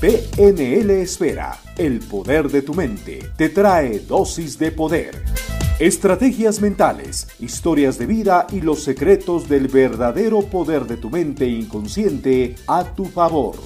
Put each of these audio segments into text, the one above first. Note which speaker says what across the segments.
Speaker 1: PNL Esfera, el poder de tu mente, te trae dosis de poder. Estrategias mentales, historias de vida y los secretos del verdadero poder de tu mente inconsciente a tu favor.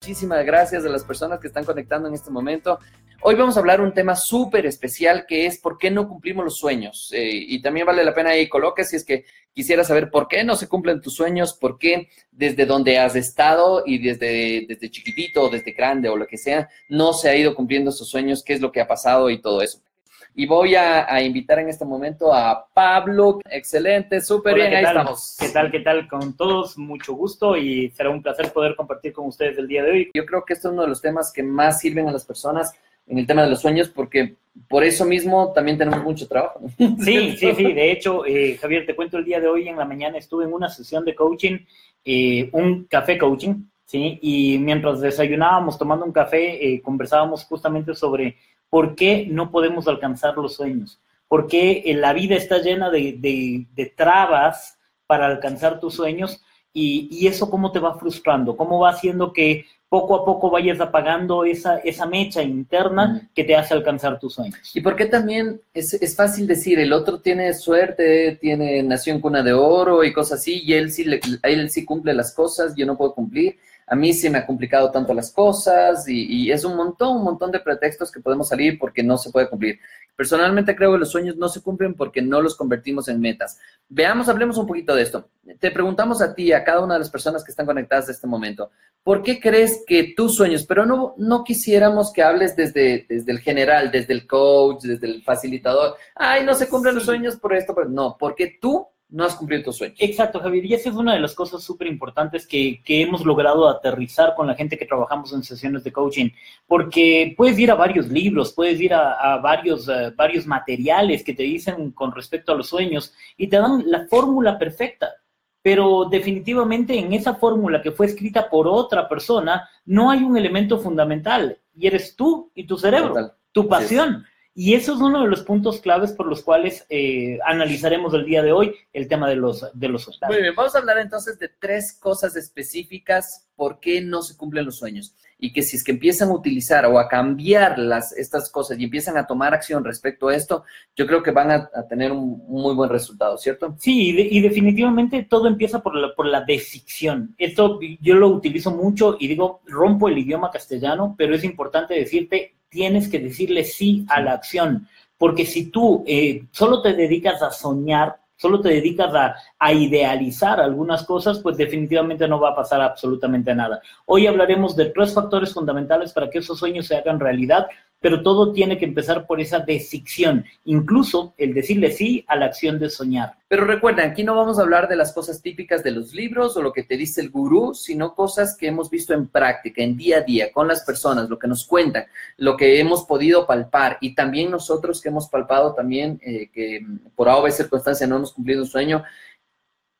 Speaker 2: Muchísimas gracias a las personas que están conectando en este momento. Hoy vamos a hablar un tema súper especial que es por qué no cumplimos los sueños. Eh, y también vale la pena ahí coloque si es que quisiera saber por qué no se cumplen tus sueños, por qué desde donde has estado y desde, desde chiquitito, desde grande o lo que sea, no se ha ido cumpliendo esos sueños, qué es lo que ha pasado y todo eso. Y voy a, invitar en este momento a Pablo. Excelente, súper bien, ahí estamos.
Speaker 3: ¿Qué tal, qué tal con todos? Mucho gusto y será un placer poder compartir con ustedes el día de hoy.
Speaker 2: Yo creo que este es uno de los temas que más sirven a las personas en el tema de los sueños, porque por eso mismo también tenemos mucho trabajo.
Speaker 3: Sí, sí, sí. De hecho, eh, Javier, te cuento el día de hoy en la mañana estuve en una sesión de coaching, eh, un café coaching, ¿sí? Y mientras desayunábamos tomando un café, eh, conversábamos justamente sobre por qué no podemos alcanzar los sueños, por qué la vida está llena de, de, trabas para alcanzar tus sueños y, y, eso cómo te va frustrando, cómo va haciendo que poco a poco vayas apagando esa, esa mecha interna que te hace alcanzar tus sueños.
Speaker 2: Y por qué también es, es, fácil decir, el otro tiene suerte, tiene nació en cuna de oro y cosas así, y él sí, le, él sí cumple las cosas, yo no puedo cumplir. A mí sí me ha complicado tanto las cosas y, y es un montón, un montón de pretextos que podemos salir porque no se puede cumplir. Personalmente creo que los sueños no se cumplen porque no los convertimos en metas. Veamos, hablemos un poquito de esto. Te preguntamos a ti, a cada una de las personas que están conectadas en este momento, ¿por qué crees que tus sueños, pero no, no quisiéramos que hables desde, desde el general, desde el coach, desde el facilitador, ay, no se cumplen los sueños por esto, pero no, porque tú no has cumplido tu sueño.
Speaker 3: Exacto, Javier. Y esa es una de las cosas súper importantes que, que, hemos logrado aterrizar con la gente que trabajamos en sesiones de coaching. Porque puedes ir a varios libros, puedes ir a, a varios, uh, varios materiales que te dicen con respecto a los sueños y te dan la fórmula perfecta. Pero definitivamente en esa fórmula que fue escrita por otra persona no hay un elemento fundamental y eres tú y tu cerebro, Total. tu pasión. Y eso es uno de los puntos claves por los cuales eh, analizaremos el día de hoy el tema de los, de los.
Speaker 2: Muy bien, vamos a hablar entonces de tres cosas específicas por qué no se cumplen los sueños. Y que si es que empiezan a utilizar o a cambiar las, estas cosas y empiezan a tomar acción respecto a esto, yo creo que van a, a tener un, un, muy buen resultado, ¿cierto?
Speaker 3: Sí, y, de, y, definitivamente todo empieza por la, por la desicción. Esto yo lo utilizo mucho y digo, rompo el idioma castellano, pero es importante decirte tienes que decirle sí a la acción, porque si tú eh, solo te dedicas a soñar, solo te dedicas a, a, idealizar algunas cosas, pues definitivamente no va a pasar absolutamente nada. Hoy hablaremos de tres factores fundamentales para que esos sueños se hagan realidad, pero todo tiene que empezar por esa decisión, incluso el decirle sí a la acción de soñar.
Speaker 2: Pero recuerden, aquí no vamos a hablar de las cosas típicas de los libros o lo que te dice el gurú, sino cosas que hemos visto en práctica, en día a día, con las personas, lo que nos cuentan, lo que hemos podido palpar y también nosotros que hemos palpado también eh, que por A o circunstancia no hemos cumplido un sueño,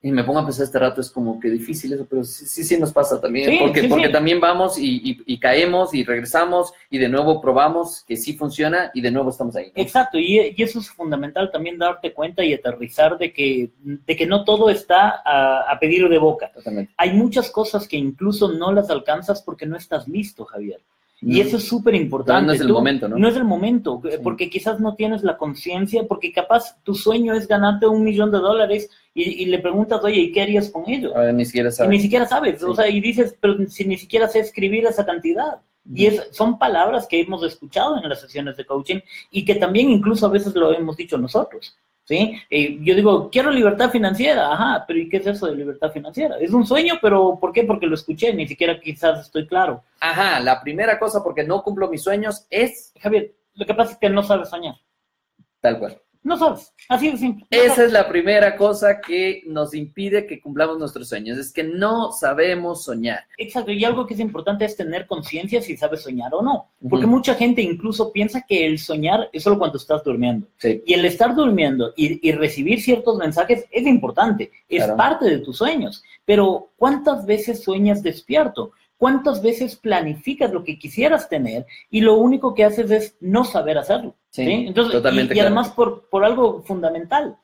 Speaker 2: y me pongo a pensar este rato, es como que difícil eso, pero sí, sí, sí nos pasa también, sí, porque, sí, porque también vamos y, y, y, caemos y regresamos y de nuevo probamos que sí funciona y de nuevo estamos ahí.
Speaker 3: ¿no? Exacto, y, y, eso es fundamental también darte cuenta y aterrizar de que, de que no todo está a, a pedir de boca.
Speaker 2: Totalmente.
Speaker 3: Hay muchas cosas que incluso no las alcanzas porque no estás listo, Javier. Y eso es súper importante.
Speaker 2: No es el
Speaker 3: Tú,
Speaker 2: momento, ¿no?
Speaker 3: No es el momento, sí. porque quizás no tienes la conciencia, porque capaz tu sueño es ganarte un millón de dólares y, y, le preguntas, oye, ¿y qué harías con ello?
Speaker 2: Ver, ni siquiera sabes.
Speaker 3: Y ni siquiera sabes, sí. o sea, y dices, pero si ni siquiera sé escribir esa cantidad. Y es, son palabras que hemos escuchado en las sesiones de coaching y que también incluso a veces lo hemos dicho nosotros. ¿Sí? Eh, yo digo, quiero libertad financiera, ajá, pero ¿y qué es eso de libertad financiera? Es un sueño, pero ¿por qué? Porque lo escuché, ni siquiera quizás estoy claro.
Speaker 2: Ajá, la primera cosa porque no cumplo mis sueños es...
Speaker 3: Javier, lo que pasa es que no sabes soñar.
Speaker 2: Tal cual.
Speaker 3: No sabes, así de simple.
Speaker 2: No Esa es la primera cosa que nos impide que cumplamos nuestros sueños, es que no sabemos soñar.
Speaker 3: Exacto, y algo que es importante es tener conciencia si sabes soñar o no, porque uh -huh. mucha gente incluso piensa que el soñar es solo cuando estás durmiendo.
Speaker 2: Sí.
Speaker 3: Y el estar durmiendo y, y, recibir ciertos mensajes es importante, es claro. parte de tus sueños, pero ¿cuántas veces sueñas despierto? ¿Cuántas veces planificas lo que quisieras tener y lo único que haces es no saber hacerlo?
Speaker 2: Sí,
Speaker 3: ¿sí? Entonces,
Speaker 2: totalmente
Speaker 3: y, y además por, por algo fundamental.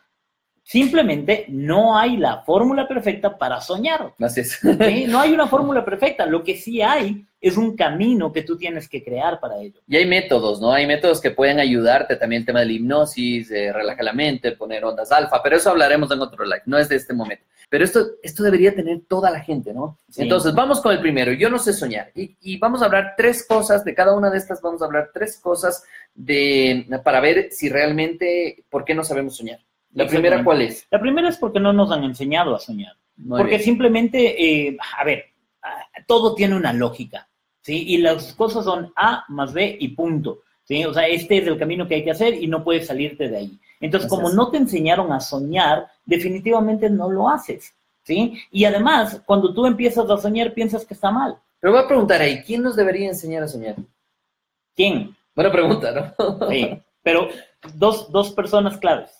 Speaker 3: Simplemente no hay la fórmula perfecta para soñar.
Speaker 2: Así es.
Speaker 3: ¿sí? No hay una fórmula perfecta. Lo que sí hay es un camino que tú tienes que crear para ello.
Speaker 2: Y hay métodos, ¿no? Hay métodos que pueden ayudarte, también el tema de la hipnosis, de relajar la mente, poner ondas alfa, pero eso hablaremos en otro live, no es de este momento. Pero esto, esto debería tener toda la gente, ¿no?
Speaker 3: Sí.
Speaker 2: Entonces, vamos con el primero, yo no sé soñar. Y, y vamos a hablar tres cosas, de cada una de estas vamos a hablar tres cosas de, para ver si realmente, ¿por qué no sabemos soñar? La primera. ¿cuál es?
Speaker 3: La primera es porque no nos han enseñado a soñar.
Speaker 2: Muy
Speaker 3: porque
Speaker 2: bien.
Speaker 3: simplemente, eh, a ver, ah, todo tiene una lógica, ¿sí? Y las cosas son A más B y punto, ¿sí? O sea, este es el camino que hay que hacer y no puedes salirte de ahí. Entonces, como no te enseñaron a soñar, definitivamente no lo haces, ¿sí? Y además, cuando tú empiezas a soñar, piensas que está mal.
Speaker 2: Pero voy a preguntar ahí, ¿quién nos debería enseñar a soñar?
Speaker 3: ¿Quién?
Speaker 2: Buena pregunta, ¿no?
Speaker 3: Sí. Pero dos, dos personas claves,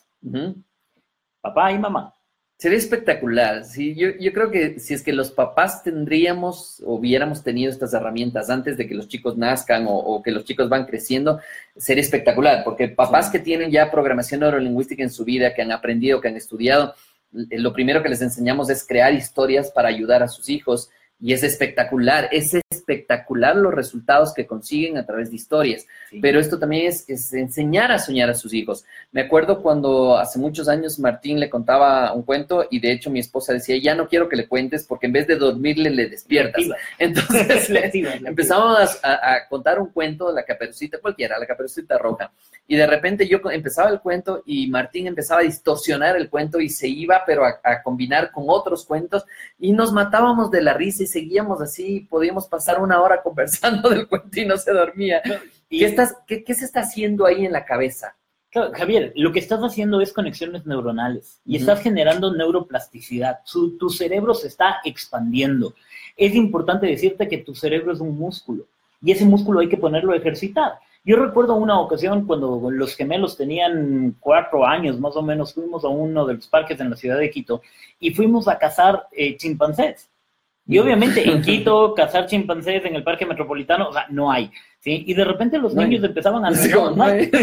Speaker 3: papá y mamá.
Speaker 2: Sería espectacular. Sí, yo, yo creo que si es que los papás tendríamos o hubiéramos tenido estas herramientas antes de que los chicos nazcan o, o que los chicos van creciendo, sería espectacular, porque papás
Speaker 3: Sí.
Speaker 2: que tienen ya programación neurolingüística en su vida, que han aprendido, que han estudiado, eh, lo primero que les enseñamos es crear historias para ayudar a sus hijos y es espectacular, es espectacular los resultados que consiguen a través de historias.
Speaker 3: Sí.
Speaker 2: Pero esto también es, es enseñar a soñar a sus hijos. Me acuerdo cuando hace muchos años Martín le contaba un cuento y de hecho mi esposa decía, ya no quiero que le cuentes porque en vez de dormirle le despiertas.
Speaker 3: Lectiva.
Speaker 2: Entonces
Speaker 3: Lectiva, lectiva.
Speaker 2: empezamos a, a contar un cuento la caperucita, cualquiera, la caperucita roja. Y de repente yo empezaba el cuento y Martín empezaba a distorsionar el cuento y se iba, pero a, a combinar con otros cuentos y nos matábamos de la risa y seguíamos así, podíamos pasar una hora conversando del cuento y no se dormía.
Speaker 3: Y-
Speaker 2: ¿Qué, estás, qué, qué se está haciendo ahí en la cabeza?
Speaker 3: Claro, Javier, lo que estás haciendo es conexiones neuronales y estás generando neuroplasticidad. Su- tu cerebro se está expandiendo. Es importante decirte que tu cerebro es un músculo y ese músculo hay que ponerlo a ejercitar. Yo recuerdo una ocasión cuando los gemelos tenían cuatro años, más o menos, fuimos a uno de los parques en la ciudad de Quito y fuimos a cazar eh, chimpancés. Y obviamente en Quito, cazar chimpancés en el parque metropolitano, o sea, no hay. ¿sí? Y de repente los
Speaker 2: No
Speaker 3: niños empezaban a...
Speaker 2: Sí,
Speaker 3: no, no hay.
Speaker 2: ¿no?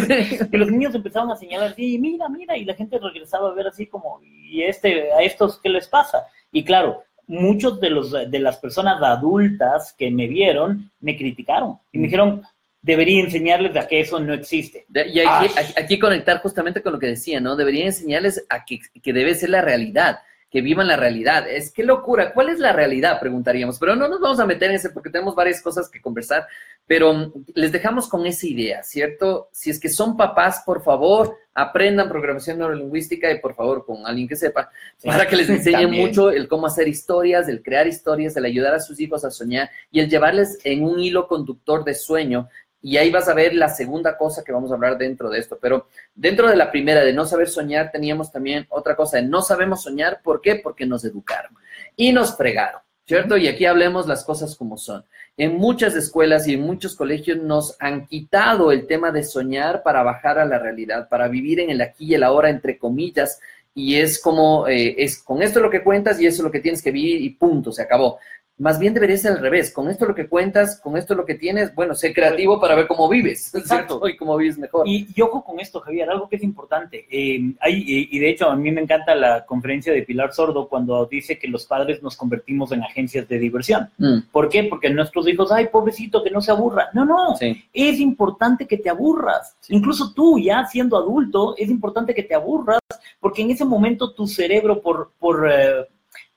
Speaker 3: Y los niños empezaban a señalar, sí, mira, mira, y la gente regresaba a ver así como, ¿y este, a estos qué les pasa? Y claro, muchos de, los, de las personas adultas que me vieron me criticaron y me dijeron, debería enseñarles a que eso no existe.
Speaker 2: Y aquí, aquí- aquí conectar justamente con lo que decía, ¿no? Debería enseñarles a que, que debe ser la realidad, que vivan la realidad. Es que locura. ¿Cuál es la realidad? Preguntaríamos. Pero no nos vamos a meter en ese porque tenemos varias cosas que conversar. Pero mm, les dejamos con esa idea, ¿cierto? Si es que son papás, por favor, aprendan programación neurolingüística y por favor con alguien que sepa,
Speaker 3: Sí.
Speaker 2: para que les enseñe mucho el cómo hacer historias, el crear historias, el ayudar a sus hijos a soñar y el llevarles en un hilo conductor de sueño y ahí vas a ver la segunda cosa que vamos a hablar dentro de esto. Pero dentro de la primera, de no saber soñar, teníamos también otra cosa de no sabemos soñar. ¿Por qué? Porque nos educaron y nos fregaron, ¿cierto? Y aquí hablemos las cosas como son. En muchas escuelas y en muchos colegios nos han quitado el tema de soñar para bajar a la realidad, para vivir en el aquí y el ahora, entre comillas. Y es como, eh, es con esto lo que cuentas y eso es lo que tienes que vivir y punto, se acabó. Más bien debería ser al revés. Con esto lo que cuentas, con esto lo que tienes, bueno, sé creativo para ver cómo vives,
Speaker 3: Exacto.
Speaker 2: ¿cierto? Y cómo vives mejor.
Speaker 3: Y, y ojo con esto, Javier, algo que es importante. Eh, hay, y, de hecho, a mí me encanta la conferencia de Pilar Sordo cuando dice que los padres nos convertimos en agencias de diversión.
Speaker 2: Mm,
Speaker 3: ¿Por qué? Porque nuestros hijos, ay, pobrecito, que no se aburra. No, no,
Speaker 2: sí,
Speaker 3: es importante que te aburras.
Speaker 2: Sí.
Speaker 3: Incluso tú, ya siendo adulto, es importante que te aburras, porque en ese momento tu cerebro, por, por, eh,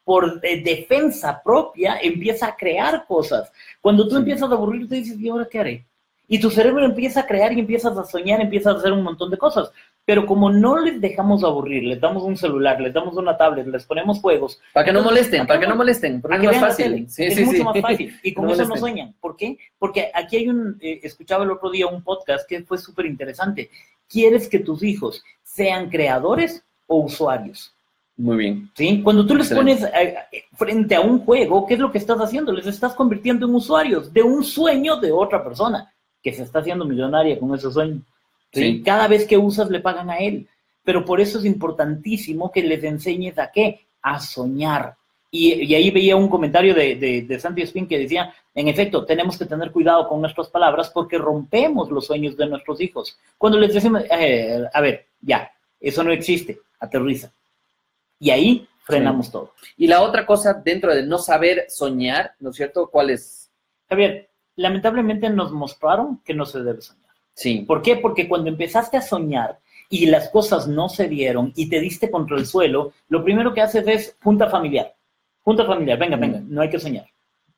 Speaker 3: por eh, defensa propia, empieza a crear cosas. Cuando tú empiezas a aburrirte, dices, ¿y ahora qué haré? Y tu cerebro empieza a crear y empiezas a soñar, empiezas a hacer un montón de cosas. Pero como no les dejamos aburrir, les damos un celular, les damos una tablet, les ponemos juegos,
Speaker 2: Para que no molesten,
Speaker 3: ¿a
Speaker 2: para que no
Speaker 3: no?
Speaker 2: molesten, porque es más fácil. Sí,
Speaker 3: es
Speaker 2: sí,
Speaker 3: mucho
Speaker 2: sí.
Speaker 3: más fácil. Y con
Speaker 2: No
Speaker 3: eso no
Speaker 2: molesten.
Speaker 3: sueñan. ¿Por qué? Porque aquí hay un, eh, escuchaba el otro día un podcast que fue súper interesante. ¿Quieres que tus hijos sean creadores o usuarios?
Speaker 2: Muy bien.
Speaker 3: ¿Sí? Cuando tú les
Speaker 2: Excelente.
Speaker 3: pones eh, eh, frente a un juego, ¿qué es lo que estás haciendo? Les estás convirtiendo en usuarios de un sueño de otra persona que se está haciendo millonaria con ese sueño. ¿sí?
Speaker 2: Sí.
Speaker 3: Cada vez que usas le pagan a él. Pero por eso es importantísimo que les enseñes a qué? A soñar. Y, y ahí veía un comentario de, de, de Santi Spin que decía, en efecto, tenemos que tener cuidado con nuestras palabras porque rompemos los sueños de nuestros hijos. Cuando les decimos, eh, a ver, ya, eso no existe, aterriza. Y ahí frenamos todo.
Speaker 2: Y la otra cosa dentro de no saber soñar, ¿no es cierto? ¿Cuál es?
Speaker 3: Javier, lamentablemente nos mostraron que no se debe soñar.
Speaker 2: Sí.
Speaker 3: ¿Por qué? Porque cuando empezaste a soñar y las cosas no se dieron y te diste contra el suelo, lo primero que haces es junta familiar. Junta familiar, venga, venga, no hay que soñar.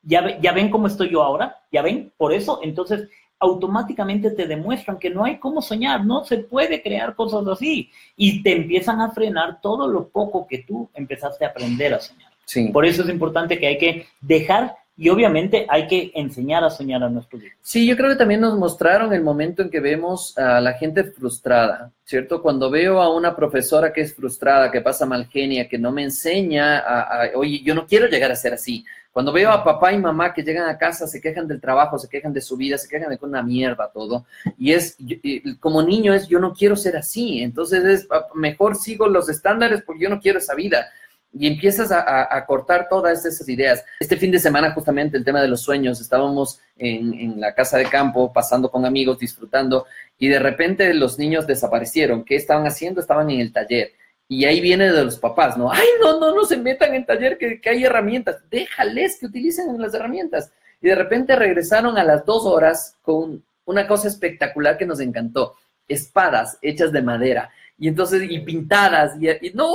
Speaker 3: ¿Ya, ¿Ya ven cómo estoy yo ahora? ¿Ya ven? Por eso, entonces, automáticamente te demuestran que no hay cómo soñar, no se puede crear cosas así. Y te empiezan a frenar todo lo poco que tú empezaste a aprender a soñar.
Speaker 2: Sí.
Speaker 3: Por eso es importante que hay que dejar y obviamente hay que enseñar a soñar a nuestros hijos.
Speaker 2: Sí, yo creo que también nos mostraron el momento en que vemos a la gente frustrada, ¿cierto? Cuando veo a una profesora que es frustrada, que pasa mal genia, que no me enseña a, a, oye, yo no quiero llegar a ser así. Cuando veo a papá y mamá que llegan a casa, se quejan del trabajo, se quejan de su vida, se quejan de que una mierda todo. Y es, como niño es, yo no quiero ser así. Entonces es, mejor sigo los estándares porque yo no quiero esa vida y empiezas a, cortar todas esas ideas. Este fin de semana, justamente, el tema de los sueños, estábamos en, la casa de campo, pasando con amigos, disfrutando, y de repente los niños desaparecieron. ¿Qué estaban haciendo? Estaban en el taller. Y ahí viene de los papás, ¿no? Ay, no, no, no se metan en taller, que, que hay herramientas. Déjales que utilicen las herramientas. Y de repente regresaron a las dos horas con una cosa espectacular que nos encantó. Espadas hechas de madera y entonces, y pintadas, y, y no,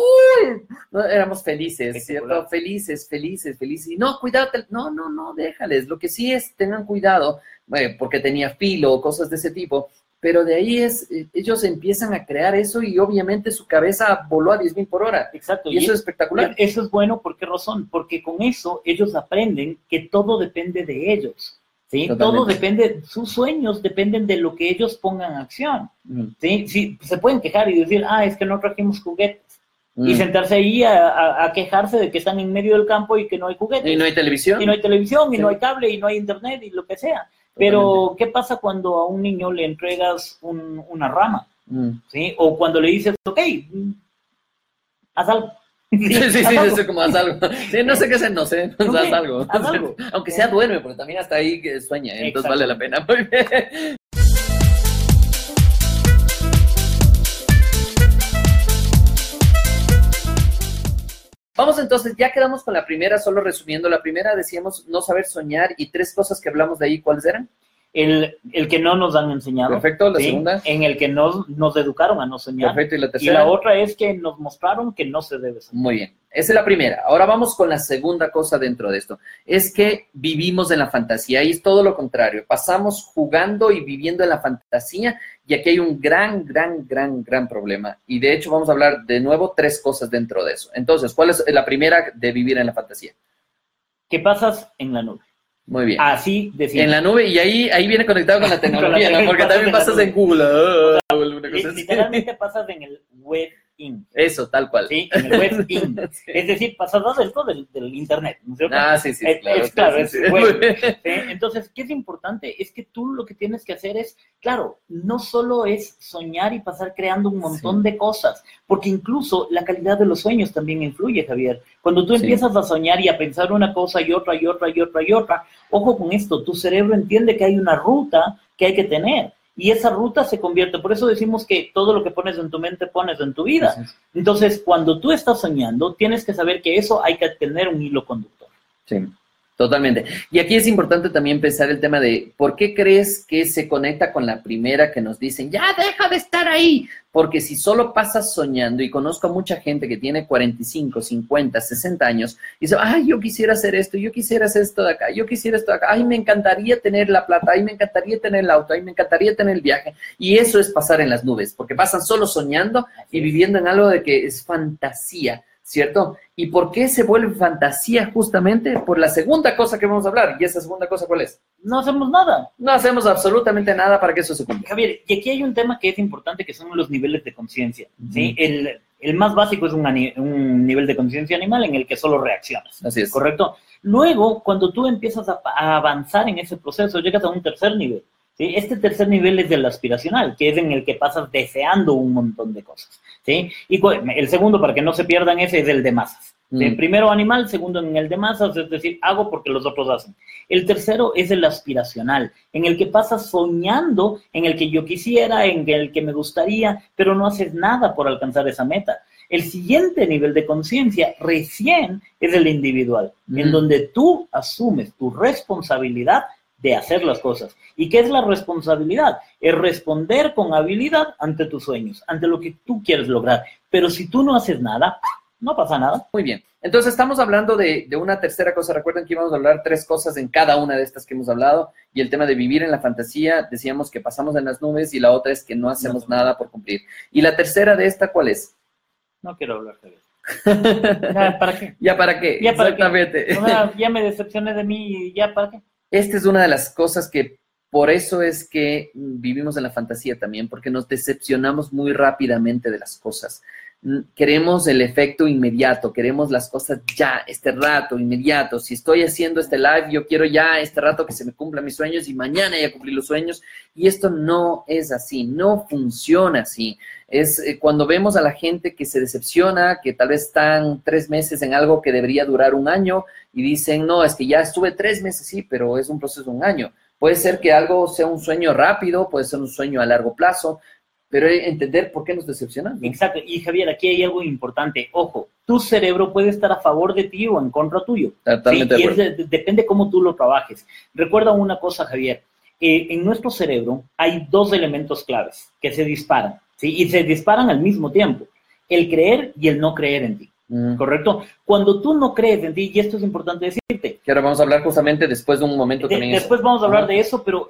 Speaker 2: no, éramos felices, ¿cierto? Felices, felices, felices. Y no, cuidado, no, no, no, déjales. Lo que sí es, tengan cuidado, bueno, porque tenía filo o cosas de ese tipo, pero de ahí es, ellos empiezan a crear eso y obviamente su cabeza voló a 10 mil por hora.
Speaker 3: Exacto.
Speaker 2: Y, y eso es espectacular.
Speaker 3: Eso es bueno, ¿por qué razón? Porque con eso ellos aprenden que todo depende de ellos. ¿sí? Todo depende, sus sueños dependen de lo que ellos pongan en acción. Mm. ¿sí? ¿sí? Se pueden quejar y decir, ah, es que no trajimos juguetes. Mm. Y sentarse ahí a, a, a, quejarse de que están en medio del campo y que no hay juguetes.
Speaker 2: Y no hay televisión.
Speaker 3: Y no hay televisión, y sí. no hay cable, y no hay internet, y lo que sea. Pero. ¿qué pasa cuando a un niño le entregas un, una rama? Mm. ¿sí? O cuando le dices, ok, haz algo.
Speaker 2: Sí, sí, sí, sí, sí, como haz algo. Sí, no sé qué hacer, no sé, haz, algo.
Speaker 3: haz algo.
Speaker 2: Aunque sea duerme, porque también hasta ahí sueña, ¿eh? entonces vale la pena. Muy bien. Vamos entonces, ya quedamos con la primera, solo resumiendo. La primera decíamos no saber soñar y tres cosas que hablamos de ahí, ¿cuáles eran?
Speaker 3: El, el, que no nos han enseñado.
Speaker 2: Perfecto, la ¿sí? segunda.
Speaker 3: En el que no, nos educaron a no soñar.
Speaker 2: Perfecto, y la tercera.
Speaker 3: Y la otra es que nos mostraron que no se debe soñar.
Speaker 2: Muy bien, esa es la primera. Ahora vamos con la segunda cosa dentro de esto. Es que vivimos en la fantasía y es todo lo contrario. Pasamos jugando y viviendo en la fantasía y aquí hay un gran, gran, gran, gran problema. Y de hecho vamos a hablar de nuevo tres cosas dentro de eso. Entonces, ¿cuál es la primera de vivir en la fantasía?
Speaker 3: Que pasas en la nube.
Speaker 2: Muy bien.
Speaker 3: Así de
Speaker 2: En la nube, y ahí, ahí viene conectado con la tecnología, con la ¿no? Porque también pasas en Google.
Speaker 3: O sea, literalmente pasas en el web
Speaker 2: Eso, tal cual.
Speaker 3: Sí, en el web in. sí. Es decir, pasas dentro del, del internet, ¿no es cierto?
Speaker 2: Ah, sí, sí.
Speaker 3: Es,
Speaker 2: claro,
Speaker 3: es, claro,
Speaker 2: sí,
Speaker 3: es
Speaker 2: sí,
Speaker 3: web. Entonces, ¿qué es importante? Es que tú lo que tienes que hacer es, claro, no solo es soñar y pasar creando un montón de cosas, porque incluso la calidad de los sueños también influye, Javier. Cuando tú empiezas a soñar y a pensar una cosa y otra y otra y otra y otra, ojo con esto, tu cerebro entiende que hay una ruta que hay que tener y esa ruta se convierte, por eso decimos que todo lo que pones en tu mente pones en tu vida. Entonces, cuando tú estás soñando, tienes que saber que eso hay que tener un hilo conductor.
Speaker 2: Sí. Totalmente. Y aquí es importante también pensar el tema de por qué crees que se conecta con la primera que nos dicen, ya deja de estar ahí. Porque si solo pasas soñando, y conozco a mucha gente que tiene 45, 50, 60 años, y dice, ay, yo quisiera hacer esto, yo quisiera hacer esto de acá, yo quisiera esto de acá, ay, me encantaría tener la plata, ay, me encantaría tener el auto, ay, me encantaría tener el viaje. Y eso es pasar en las nubes, porque pasan solo soñando y viviendo en algo de que es fantasía. ¿Cierto? ¿Y por qué se vuelve fantasía justamente? Por la segunda cosa que vamos a hablar. ¿Y esa segunda cosa cuál es?
Speaker 3: No hacemos nada.
Speaker 2: No hacemos absolutamente nada para que eso se cumpla.
Speaker 3: Javier, y aquí hay un tema que es importante, que son los niveles de conciencia, uh -huh. ¿sí? El, el, más básico es un, un nivel de conciencia animal en el que solo reaccionas.
Speaker 2: Así es.
Speaker 3: ¿Correcto? Luego, cuando tú empiezas a, a avanzar en ese proceso, llegas a un tercer nivel. ¿Sí? Este tercer nivel es del aspiracional, que es en el que pasas deseando un montón de cosas. ¿sí? Y el segundo, para que no se pierdan ese, es el de masas. De primero animal, segundo en el de masas, es decir, hago porque los otros hacen. El tercero es el aspiracional, en el que pasas soñando en el que yo quisiera, en el que me gustaría, pero no haces nada por alcanzar esa meta. El siguiente nivel de conciencia recién es el individual, en donde tú asumes tu responsabilidad de hacer las cosas. ¿Y qué es la responsabilidad? Es responder con habilidad ante tus sueños, ante lo que tú quieres lograr. Pero si tú no haces nada, no pasa nada.
Speaker 2: Muy bien. Entonces estamos hablando de, una tercera cosa. Recuerden que íbamos a hablar tres cosas en cada una de estas que hemos hablado. Y el tema de vivir en la fantasía, decíamos que pasamos en las nubes y la otra es que no hacemos nada por cumplir. ¿Y la tercera de esta cuál es?
Speaker 3: No quiero hablar de eso. ¿Ya para qué?
Speaker 2: ¿Ya para qué?
Speaker 3: ¿Ya Exactamente. ya me decepcioné de mí y ya para qué.
Speaker 2: Esta es una de las cosas que por eso es que vivimos en la fantasía también, porque nos decepcionamos muy rápidamente de las cosas queremos el efecto inmediato, queremos las cosas ya, este rato, inmediato. Si estoy haciendo este live, yo quiero ya este rato que se me cumplan mis sueños y mañana ya cumplir los sueños. Y esto no es así, no funciona así. Es eh, cuando vemos a la gente que se decepciona, que tal vez están tres meses en algo que debería durar un año y dicen, no, es que ya estuve tres meses, sí, pero es un proceso de un año. Puede ser que algo sea un sueño rápido, puede ser un sueño a largo plazo, pero entender por qué nos decepcionamos.
Speaker 3: Exacto. Y Javier, aquí hay algo importante. Ojo, tu cerebro puede estar a favor de ti o en contra tuyo.
Speaker 2: Totalmente
Speaker 3: y depende cómo tú lo trabajes. Recuerda una cosa, Javier. Eh, en nuestro cerebro hay dos elementos claves que se disparan, ¿sí? Y se disparan al mismo tiempo. El creer y el no creer en ti. ¿Correcto? Cuando tú no crees en ti, y esto es importante decirte.
Speaker 2: Que ahora vamos a hablar justamente después de un momento también.
Speaker 3: Después vamos a hablar de eso, pero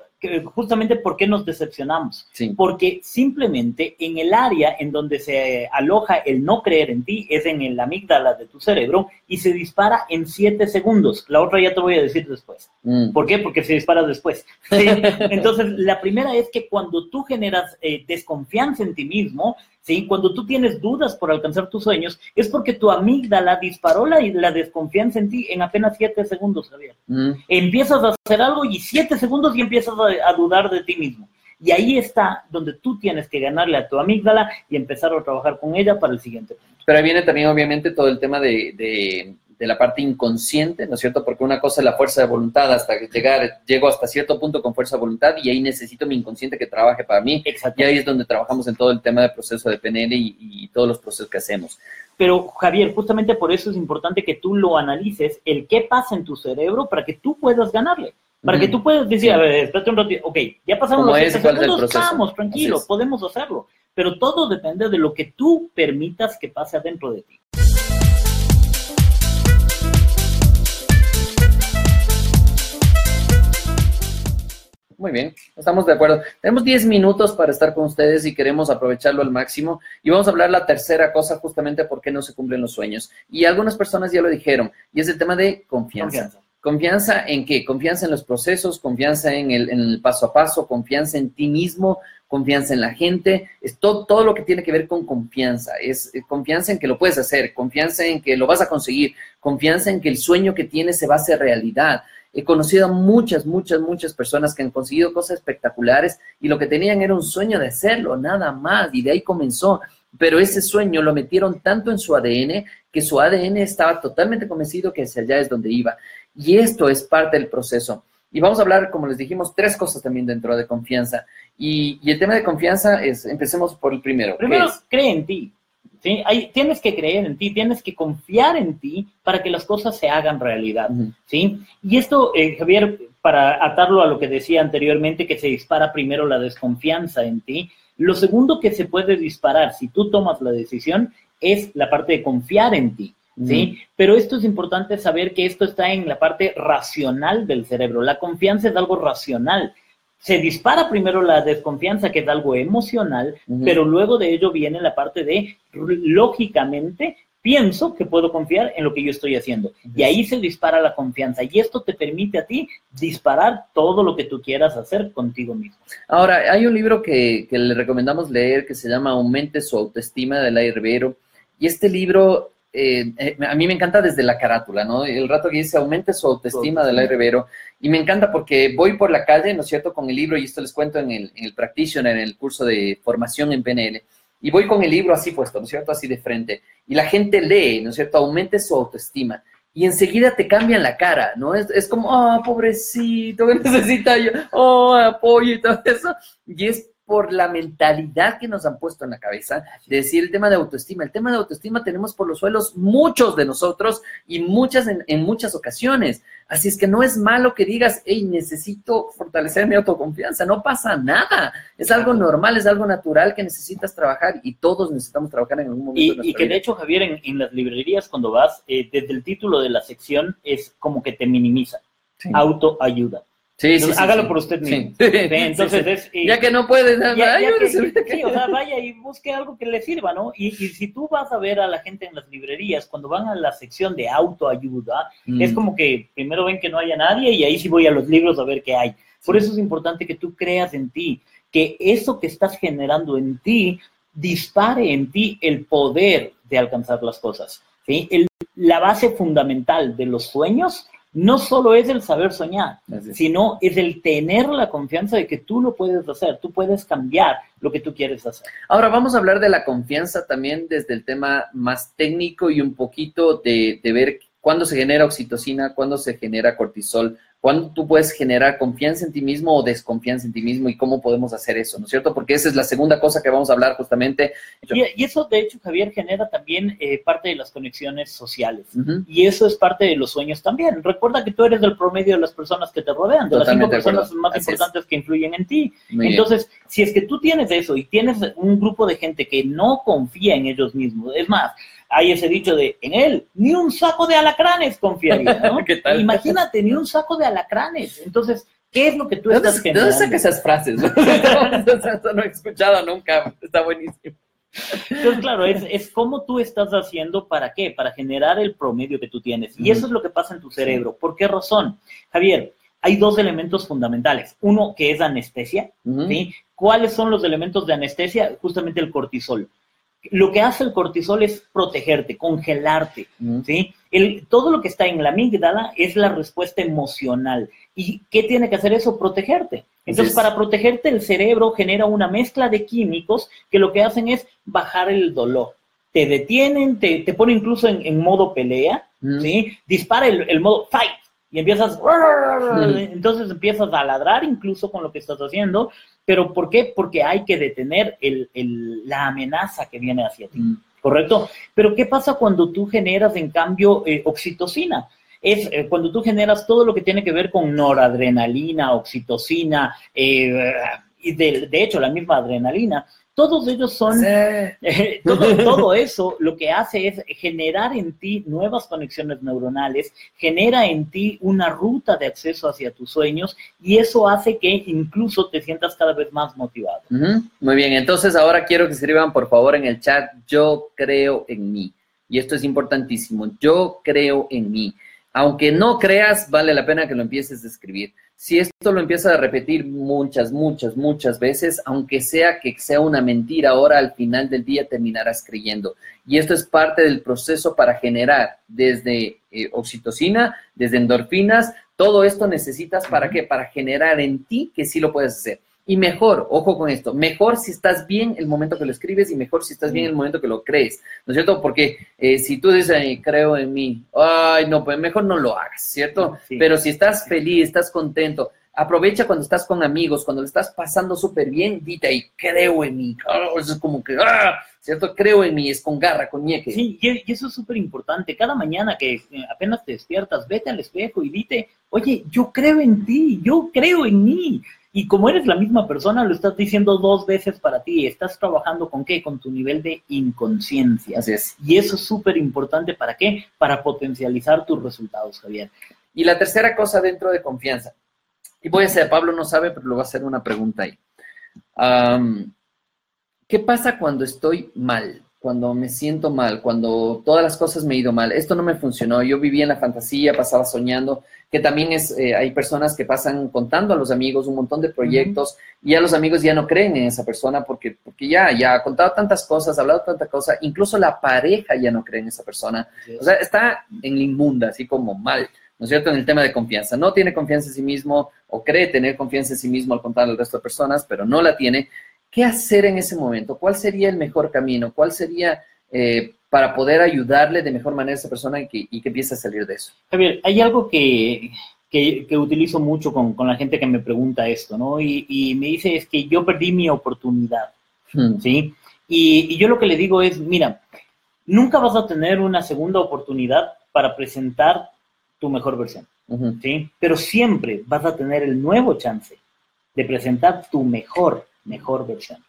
Speaker 3: justamente por qué nos decepcionamos. Porque simplemente en el área en donde se aloja el no creer en ti es en el amígdala de tu cerebro y se dispara en siete segundos. La otra ya te voy a decir después. Mm. ¿Por qué? Porque se dispara después. Entonces, la primera es que cuando tú generas eh, desconfianza en ti mismo, ¿sí? Cuando tú tienes dudas por alcanzar tus sueños, es porque tu amígdala disparó la, la desconfianza en ti en apenas siete segundos, Javier. Mm. Empiezas a hacer algo y siete segundos y empiezas a, dudar de ti mismo. Y ahí está donde tú tienes que ganarle a tu amígdala y empezar a trabajar con ella para el siguiente
Speaker 2: punto. Pero ahí viene también, obviamente, todo el tema de de la parte inconsciente, ¿no es cierto? Porque una cosa es la fuerza de voluntad, hasta llegar, llego hasta cierto punto con fuerza de voluntad y ahí necesito mi inconsciente que trabaje para mí. Y ahí es donde trabajamos en todo el tema del proceso de PNL y, todos los procesos que hacemos.
Speaker 3: Pero Javier, justamente por eso es importante que tú lo analices, el qué pasa en tu cerebro para que tú puedas ganarle. Para que tú puedas decir, a ver, espérate un ratito, ok, ya pasamos los
Speaker 2: es,
Speaker 3: segundos, vamos, tranquilo, podemos hacerlo. Pero todo depende de lo que tú permitas que pase adentro de ti.
Speaker 2: Muy bien, estamos de acuerdo. Tenemos 10 minutos para estar con ustedes y queremos aprovecharlo al máximo. Y vamos a hablar la tercera cosa, justamente por qué no se cumplen los sueños. Y algunas personas ya lo dijeron, y es el tema de confianza. Confianza, en qué? Confianza en los procesos, confianza en el, paso a paso, confianza en ti mismo, confianza en la gente, es todo, todo lo que tiene que ver con confianza, es confianza en que lo puedes hacer, confianza en que lo vas a conseguir, confianza en que el sueño que tienes se va a hacer realidad, He conocido a muchas, muchas, muchas personas que han conseguido cosas espectaculares y lo que tenían era un sueño de hacerlo, nada más, y de ahí comenzó. Pero ese sueño lo metieron tanto en su ADN que su ADN estaba totalmente convencido que hacia allá es donde iba. Y esto es parte del proceso. Y vamos a hablar, como les dijimos, tres cosas también dentro de confianza. Y, el tema de confianza es, empecemos por el primero.
Speaker 3: Primero, cree en ti. ¿sí? tienes que creer en ti, tienes que confiar en ti para que las cosas se hagan realidad, ¿sí? Y esto, eh, Javier, para atarlo a lo que decía anteriormente, que se dispara primero la desconfianza en ti, lo segundo que se puede disparar si tú tomas la decisión es la parte de confiar en ti. ¿Sí? Pero esto es importante saber que esto está en la parte racional del cerebro. La confianza es algo racional se dispara primero la desconfianza, que es algo emocional, pero luego de ello viene la parte de, lógicamente, pienso que puedo confiar en lo que yo estoy haciendo. Y ahí se dispara la confianza. Y esto te permite a ti disparar todo lo que tú quieras hacer contigo mismo.
Speaker 2: Ahora, hay un libro que, que le recomendamos leer que se llama Aumente su autoestima de la Herbero. Y este libro eh, eh, a mí me encanta desde la carátula, ¿no? El rato que dice aumente su autoestima del aire vero. Y me encanta porque voy por la calle, ¿no es cierto?, con el libro, y esto les cuento en el, en el Practitioner, en el curso de formación en PNL. y voy con el libro así puesto, ¿no es cierto? Así de frente. Y la gente lee, ¿no es cierto? Aumente su autoestima. Y enseguida te cambian la cara, ¿no? Es, es como, ah, pobrecito, que necesita yo, oh, apoyo y todo eso. Y es por la mentalidad que nos han puesto en la cabeza de decir el tema de autoestima. El tema de autoestima tenemos por los suelos muchos de nosotros y muchas en, muchas ocasiones. Así es que no es malo que digas, hey, necesito fortalecer mi autoconfianza. No pasa nada. Es algo normal, es algo natural que necesitas trabajar y todos necesitamos trabajar en algún momento.
Speaker 3: Y, y que de hecho, Javier, en, las librerías cuando vas, eh, desde el título de la sección es como que te minimiza. Autoayuda. Sí, sí, hágalo por usted mismo.
Speaker 2: entonces es, ya que no puede,
Speaker 3: ya, sí, o sea, vaya y busque algo que le sirva, ¿no? Y, si tú vas a ver a la gente en las librerías, cuando van a la sección de autoayuda, es mm. como que primero ven que no haya nadie y ahí sí voy a los libros a ver qué hay. Por eso es importante que tú creas en ti, que eso que estás generando en ti dispare en ti el poder de alcanzar las cosas. ¿sí? la base fundamental de los sueños no solo es el saber soñar, sino es el tener la confianza de que tú lo puedes hacer, tú puedes cambiar lo que tú quieres hacer.
Speaker 2: Ahora vamos a hablar de la confianza también desde el tema más técnico y un poquito de, de ver cuándo se genera oxitocina, cuándo se genera cortisol, ¿Cuándo tú puedes generar confianza en ti mismo o desconfianza en ti mismo y cómo podemos hacer eso, ¿no es cierto? Porque esa es la segunda cosa que vamos a hablar justamente.
Speaker 3: Y, eso, de hecho, Javier, genera también eh, parte de las conexiones sociales. Y eso es parte de los sueños también. Recuerda que tú eres del promedio de las personas que te rodean, de las cinco personas más importantes que influyen en ti. Entonces, si es que tú tienes eso y tienes un grupo de gente que no confía en ellos mismos, es más, hay ese dicho de, en él, ni un saco de alacranes confiaría, ¿no? Imagínate, ni un saco de alacranes. Entonces, ¿qué es lo que tú estás
Speaker 2: generando? ¿De dónde sacas esas frases? no he escuchado nunca, está buenísimo.
Speaker 3: Entonces, claro, es, es cómo tú estás haciendo para qué, para generar el promedio que tú tienes. Y eso es lo que pasa en tu cerebro. ¿Por qué razón? Javier, hay dos elementos fundamentales. Uno que es anestesia, ¿sí? ¿Cuáles son los elementos de anestesia? Justamente el cortisol lo que hace el cortisol es protegerte, congelarte, ¿sí? El, todo lo que está en la amígdala es la respuesta emocional. ¿Y qué tiene que hacer eso? Protegerte. Entonces, para protegerte, el cerebro genera una mezcla de químicos que lo que hacen es bajar el dolor. Te detienen, te, te pone incluso en, modo pelea, ¿sí? Dispara el, el modo fight, y empiezas, entonces empiezas a ladrar incluso con lo que estás haciendo, pero ¿por qué? Porque hay que detener el, la amenaza que viene hacia ti. ¿correcto? Pero ¿qué pasa cuando tú generas en cambio eh, oxitocina? Es eh, cuando tú generas todo lo que tiene que ver con noradrenalina, oxitocina, eh, y de hecho la misma adrenalina, todos ellos son, eh, todo, eso lo que hace es generar en ti nuevas conexiones neuronales, genera en ti una ruta de acceso hacia tus sueños y eso hace que incluso te sientas cada vez más motivado.
Speaker 2: Muy bien, entonces ahora quiero que escriban por favor en el chat, yo creo en mí. Y esto es importantísimo, yo creo en mí. Aunque no creas, vale la pena que lo empieces a escribir si esto lo empiezas a repetir muchas, muchas, muchas veces, aunque sea que sea una mentira, ahora al final del día terminarás creyendo. Y esto es parte del proceso para generar desde eh, oxitocina, desde endorfinas, todo esto necesitas para qué? Para generar en ti que sí lo puedes hacer. Y mejor, ojo con esto, mejor si estás bien el momento que lo escribes y mejor si estás bien el momento que lo crees, ¿no es cierto? Porque eh, si tú dices, creo en mí, ay, no, pues mejor no lo hagas, ¿cierto? Pero si estás feliz, estás contento, aprovecha cuando estás con amigos, cuando le estás pasando súper bien, dite ahí, creo en mí, oh, eso es como que, ah, ¿cierto? Creo en mí, es con garra, con ñeque.
Speaker 3: Sí, y eso es súper importante. Cada mañana que eh, apenas te despiertas, vete al espejo y dite, oye, yo creo en ti, yo creo en mí. Y como eres la misma persona, lo estás diciendo dos veces para ti. Estás trabajando con qué? Con tu nivel de inconsciencia.
Speaker 2: Así es.
Speaker 3: Y eso es súper importante. ¿Para qué? Para potencializar tus resultados, Javier.
Speaker 2: Y la tercera cosa dentro de confianza. Y voy a hacer, Pablo no sabe, pero le voy a hacer una pregunta ahí. ¿Qué pasa cuando estoy mal? Cuando me siento mal, cuando todas las cosas me han ido mal, esto no me funcionó, yo vivía en la fantasía, pasaba soñando, que también es, eh, hay personas que pasan contando a los amigos un montón de proyectos y ya los amigos ya no creen en esa persona porque, porque ya, ya ha contado tantas cosas, ha hablado tantas cosas, incluso la pareja ya no cree en esa persona, o sea, está en la inmunda, así como mal. ¿no es cierto?, en el tema de confianza. No tiene confianza en sí mismo o cree tener confianza en sí mismo al contar al resto de personas, pero no la tiene. ¿Qué hacer en ese momento? ¿Cuál sería el mejor camino? ¿Cuál sería eh, para poder ayudarle de mejor manera a esa persona y que, y que empiece a salir de eso?
Speaker 3: Javier, hay algo que, que, utilizo mucho con, con, la gente que me pregunta esto, ¿no? Y, y, me dice, es que yo perdí mi oportunidad, hmm. ¿sí? Y, y yo lo que le digo es, mira, nunca vas a tener una segunda oportunidad para presentar tu mejor versión, ¿sí? Pero siempre vas a tener el nuevo chance de presentar tu mejor, mejor versión.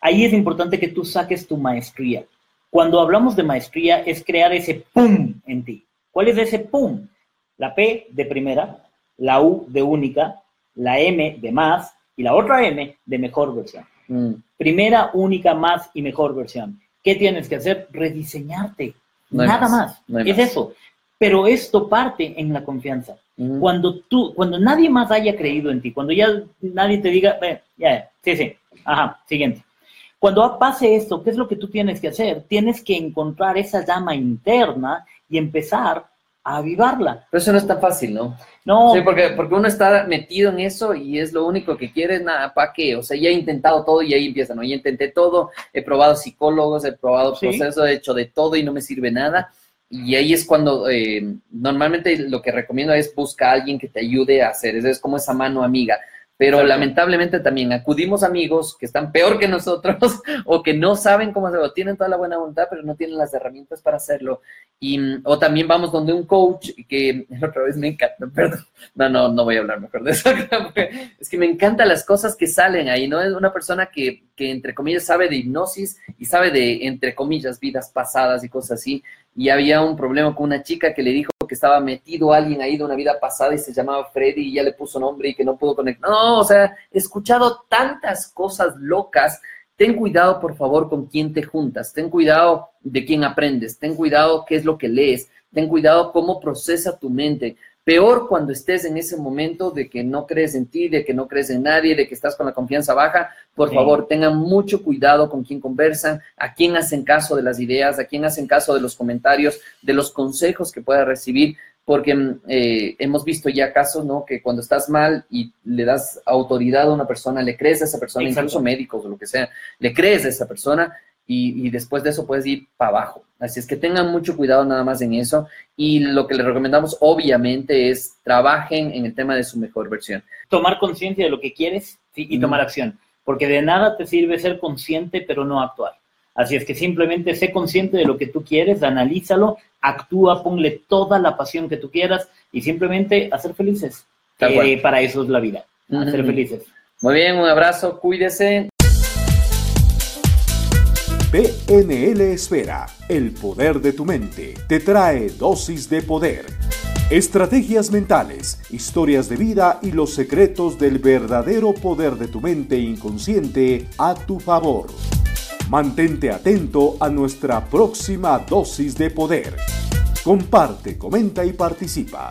Speaker 3: Ahí es importante que tú saques tu maestría. Cuando hablamos de maestría es crear ese pum en ti. ¿Cuál es ese pum? La P de primera, la U de única, la M de más y la otra M de mejor versión. Mm. Primera, única, más y mejor versión. ¿Qué tienes que hacer? Rediseñarte. Nada más. es eso. Pero esto parte en la confianza. Cuando tú, cuando nadie más haya creído en ti, cuando ya nadie te diga, ya, sí, sí, ajá, siguiente. Cuando pase esto, ¿qué es lo que tú tienes que hacer? Tienes que encontrar esa llama interna y empezar a avivarla.
Speaker 2: Pero eso no es tan fácil, ¿no? No. Sí, porque, porque uno está metido en eso y es lo único que quiere, nada, ¿para qué? O sea, ya he intentado todo y ahí empieza, ¿no? Ya intenté todo, he probado psicólogos, he probado procesos, he hecho de todo y no me sirve nada. Y ahí es cuando eh, normalmente lo que recomiendo es buscar a alguien que te ayude a hacer, es como esa mano amiga. Pero lamentablemente también acudimos amigos que están peor que nosotros o que no saben cómo hacerlo, tienen toda la buena voluntad, pero no tienen las herramientas para hacerlo. Y, o también vamos donde un coach que otra vez me encanta, perdón, no, no, no voy a hablar mejor de eso. Es que me encantan las cosas que salen ahí, ¿no? Es una persona que, que entre comillas sabe de hipnosis y sabe de, entre comillas, vidas pasadas y cosas así y había un problema con una chica que le dijo estaba metido alguien ahí de una vida pasada y se llamaba Freddy y ya le puso nombre y que no pudo conectar. No, o sea, he escuchado tantas cosas locas. Ten cuidado, por favor, con quién te juntas. Ten cuidado de quién aprendes. Ten cuidado qué es lo que lees. Ten cuidado cómo procesa tu mente. Peor cuando estés en ese momento de que no crees en ti, de que no crees en nadie, de que estás con la confianza baja. Por favor, tengan mucho cuidado con quién conversan, a quién hacen caso de las ideas, a quién hacen caso de los comentarios, de los consejos que pueda recibir, porque mm, eh, hemos visto ya casos, ¿no? Que cuando estás mal y le das autoridad a una persona, le crees a esa persona, incluso médicos o lo que sea, le crees a esa persona, y, después de eso puedes ir para abajo. Así es que tengan mucho cuidado nada más en eso y lo que les recomendamos obviamente es trabajen en el tema de su mejor versión.
Speaker 3: Tomar conciencia de lo que quieres y tomar acción, porque de nada te sirve ser consciente pero no actuar. Así es que simplemente sé consciente de lo que tú quieres, analízalo, actúa, ponle toda la pasión que tú quieras y simplemente hacer felices. Eh, para eso es la vida, hacer felices.
Speaker 2: Muy bien, un abrazo, cuídese.
Speaker 1: PNL Esfera, el poder de tu mente, te trae dosis de poder. Estrategias mentales, historias de vida y los secretos del verdadero poder de tu mente inconsciente a tu favor. Mantente atento a nuestra próxima dosis de poder. Comparte, comenta y participa.